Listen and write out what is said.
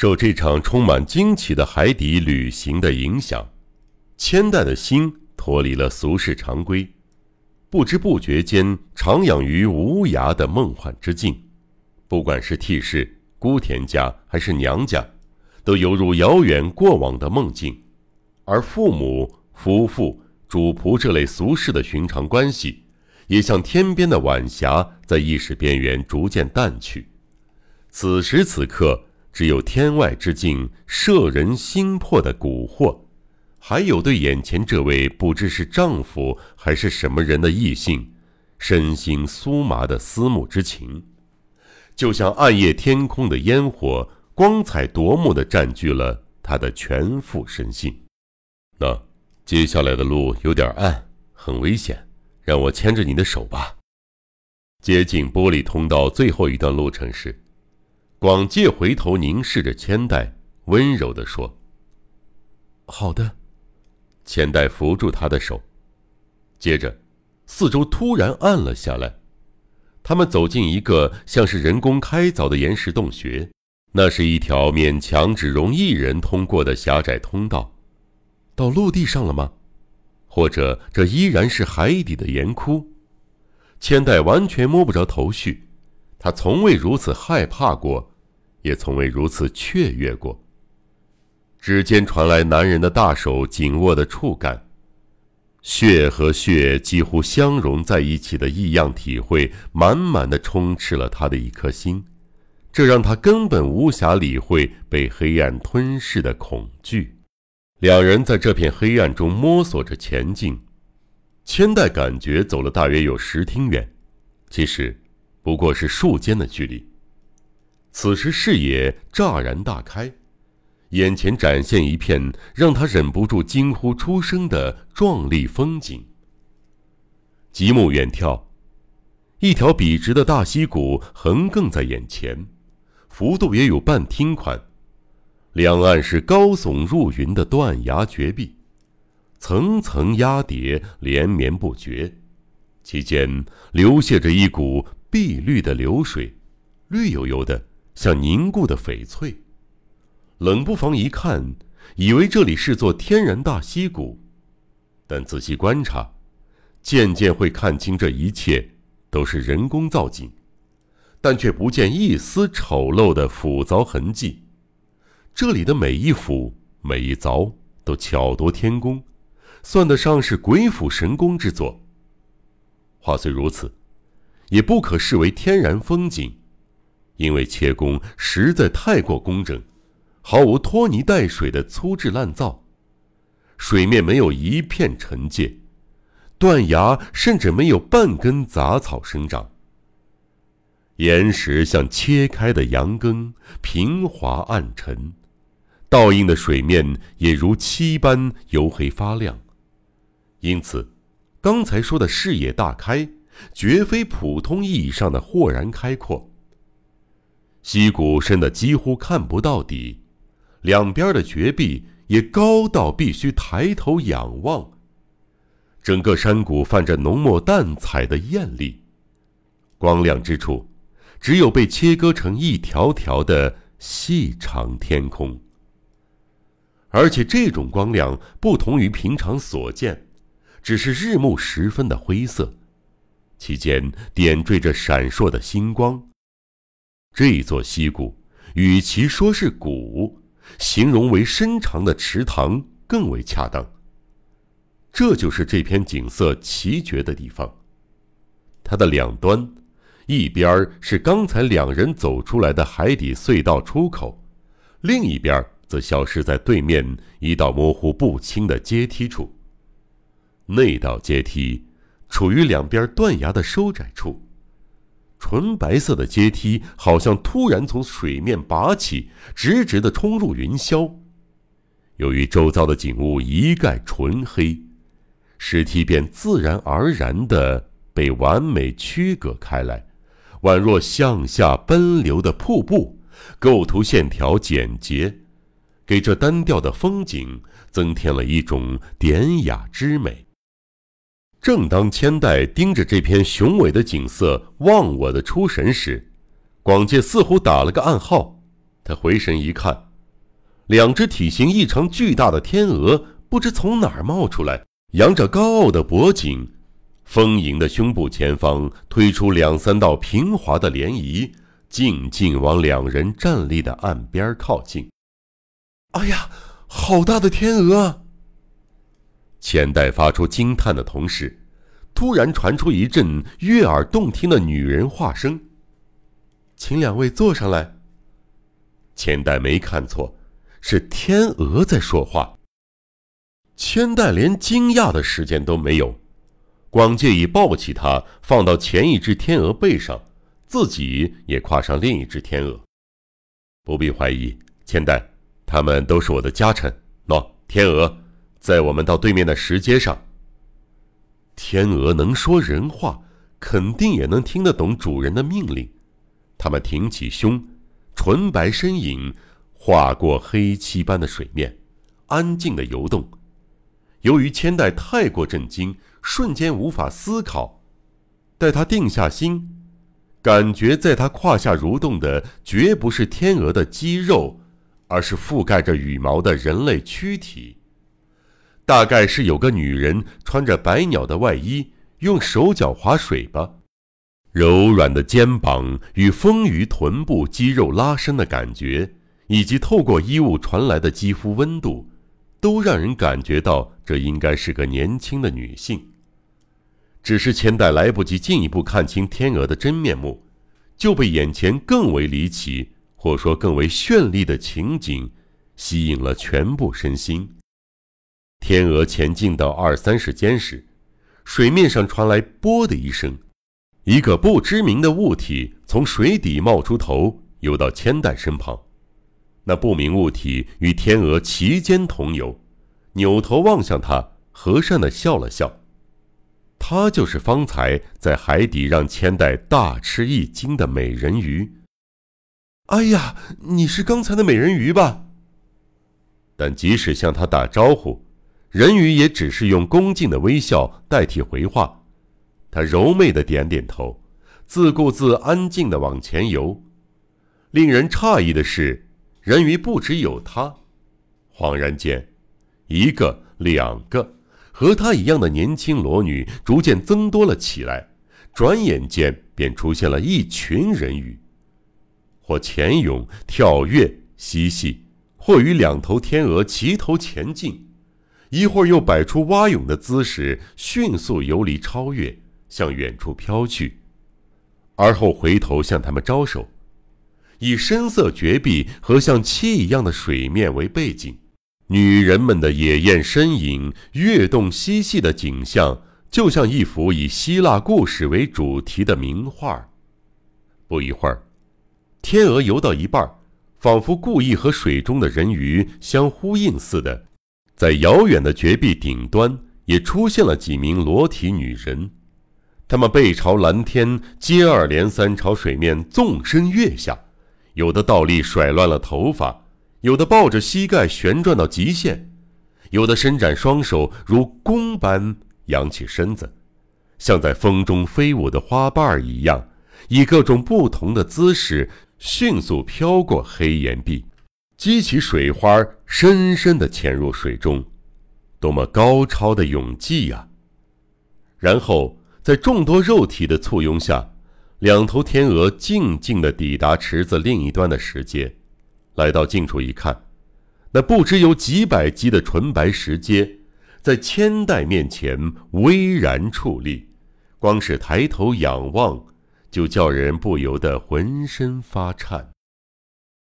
受这场充满惊奇的海底旅行的影响，千代的心脱离了俗世常规，不知不觉间徜徉于无涯的梦幻之境。不管是替氏、姑田家还是娘家，都犹如遥远过往的梦境，而父母、夫妇、主仆这类俗世的寻常关系，也像天边的晚霞，在意识边缘逐渐淡去。此时此刻。只有天外之境摄人心魄的蛊惑，还有对眼前这位不知是丈夫还是什么人的异性，身心酥麻的思慕之情，就像暗夜天空的烟火，光彩夺目的占据了他的全副身心。那接下来的路有点暗，很危险，让我牵着你的手吧。接近玻璃通道最后一段路程时。广介回头凝视着千代，温柔地说：“好的。”千代扶住他的手，接着，四周突然暗了下来。他们走进一个像是人工开凿的岩石洞穴，那是一条勉强只容一人通过的狭窄通道。到陆地上了吗？或者这依然是海底的岩窟？千代完全摸不着头绪。他从未如此害怕过。也从未如此雀跃过。指尖传来男人的大手紧握的触感，血和血几乎相融在一起的异样体会，满满的充斥了他的一颗心，这让他根本无暇理会被黑暗吞噬的恐惧。两人在这片黑暗中摸索着前进，千代感觉走了大约有十厅远，其实不过是数间的距离。此时视野乍然大开，眼前展现一片让他忍不住惊呼出声的壮丽风景。极目远眺，一条笔直的大溪谷横亘在眼前，幅度也有半厅宽，两岸是高耸入云的断崖绝壁，层层压叠，连绵不绝，其间流泻着一股碧绿的流水，绿油油的。像凝固的翡翠，冷不防一看，以为这里是座天然大溪谷，但仔细观察，渐渐会看清这一切都是人工造景，但却不见一丝丑陋的斧凿痕迹。这里的每一斧、每一凿都巧夺天工，算得上是鬼斧神工之作。话虽如此，也不可视为天然风景。因为切工实在太过工整，毫无拖泥带水的粗制滥造，水面没有一片沉芥，断崖甚至没有半根杂草生长。岩石像切开的羊羹，平滑暗沉，倒映的水面也如漆般黝黑发亮。因此，刚才说的视野大开，绝非普通意义上的豁然开阔。溪谷深的几乎看不到底，两边的绝壁也高到必须抬头仰望。整个山谷泛着浓墨淡彩的艳丽，光亮之处，只有被切割成一条条的细长天空。而且这种光亮不同于平常所见，只是日暮时分的灰色，其间点缀着闪烁的星光。这座溪谷，与其说是谷，形容为深长的池塘更为恰当。这就是这片景色奇绝的地方。它的两端，一边是刚才两人走出来的海底隧道出口，另一边则消失在对面一道模糊不清的阶梯处。那道阶梯，处于两边断崖的收窄处。纯白色的阶梯好像突然从水面拔起，直直的冲入云霄。由于周遭的景物一概纯黑，石梯便自然而然的被完美区隔开来，宛若向下奔流的瀑布，构图线条简洁，给这单调的风景增添了一种典雅之美。正当千代盯着这片雄伟的景色忘我的出神时，广介似乎打了个暗号。他回神一看，两只体型异常巨大的天鹅不知从哪儿冒出来，扬着高傲的脖颈，丰盈的胸部前方推出两三道平滑的涟漪，静静往两人站立的岸边靠近。哎呀，好大的天鹅！千代发出惊叹的同时，突然传出一阵悦耳动听的女人话声：“请两位坐上来。”千代没看错，是天鹅在说话。千代连惊讶的时间都没有，广介已抱起它放到前一只天鹅背上，自己也跨上另一只天鹅。不必怀疑，千代，他们都是我的家臣。喏，天鹅。在我们到对面的石阶上，天鹅能说人话，肯定也能听得懂主人的命令。它们挺起胸，纯白身影划过黑漆般的水面，安静的游动。由于千代太过震惊，瞬间无法思考。待他定下心，感觉在他胯下蠕动的绝不是天鹅的肌肉，而是覆盖着羽毛的人类躯体。大概是有个女人穿着白鸟的外衣，用手脚划水吧。柔软的肩膀与丰腴臀部肌肉拉伸的感觉，以及透过衣物传来的肌肤温度，都让人感觉到这应该是个年轻的女性。只是千代来不及进一步看清天鹅的真面目，就被眼前更为离奇，或说更为绚丽的情景吸引了全部身心。天鹅前进到二三十间时，水面上传来“啵”的一声，一个不知名的物体从水底冒出头，游到千代身旁。那不明物体与天鹅齐肩同游，扭头望向他，和善的笑了笑。他就是方才在海底让千代大吃一惊的美人鱼。哎呀，你是刚才的美人鱼吧？但即使向他打招呼。人鱼也只是用恭敬的微笑代替回话，他柔媚的点点头，自顾自安静的往前游。令人诧异的是，人鱼不只有他。恍然间，一个、两个和他一样的年轻裸女逐渐增多了起来，转眼间便出现了一群人鱼，或潜泳、跳跃、嬉戏，或与两头天鹅齐头前进。一会儿又摆出蛙泳的姿势，迅速游离超越，向远处飘去，而后回头向他们招手，以深色绝壁和像漆一样的水面为背景，女人们的野艳身影、跃动嬉戏的景象，就像一幅以希腊故事为主题的名画。不一会儿，天鹅游到一半，仿佛故意和水中的人鱼相呼应似的。在遥远的绝壁顶端，也出现了几名裸体女人，她们背朝蓝天，接二连三朝水面纵身跃下，有的倒立甩乱了头发，有的抱着膝盖旋转到极限，有的伸展双手如弓般扬起身子，像在风中飞舞的花瓣一样，以各种不同的姿势迅速飘过黑岩壁。激起水花，深深地潜入水中，多么高超的泳技呀！然后在众多肉体的簇拥下，两头天鹅静静地抵达池子另一端的石阶。来到近处一看，那不知有几百级的纯白石阶，在千代面前巍然矗立，光是抬头仰望，就叫人不由得浑身发颤。